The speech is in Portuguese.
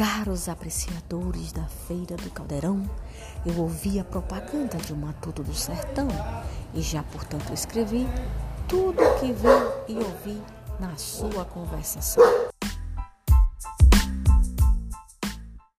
Caros apreciadores da Feira do Caldeirão, eu ouvi a propaganda de um Matuto do Sertão e já, portanto, escrevi tudo o que vi e ouvi na sua conversação.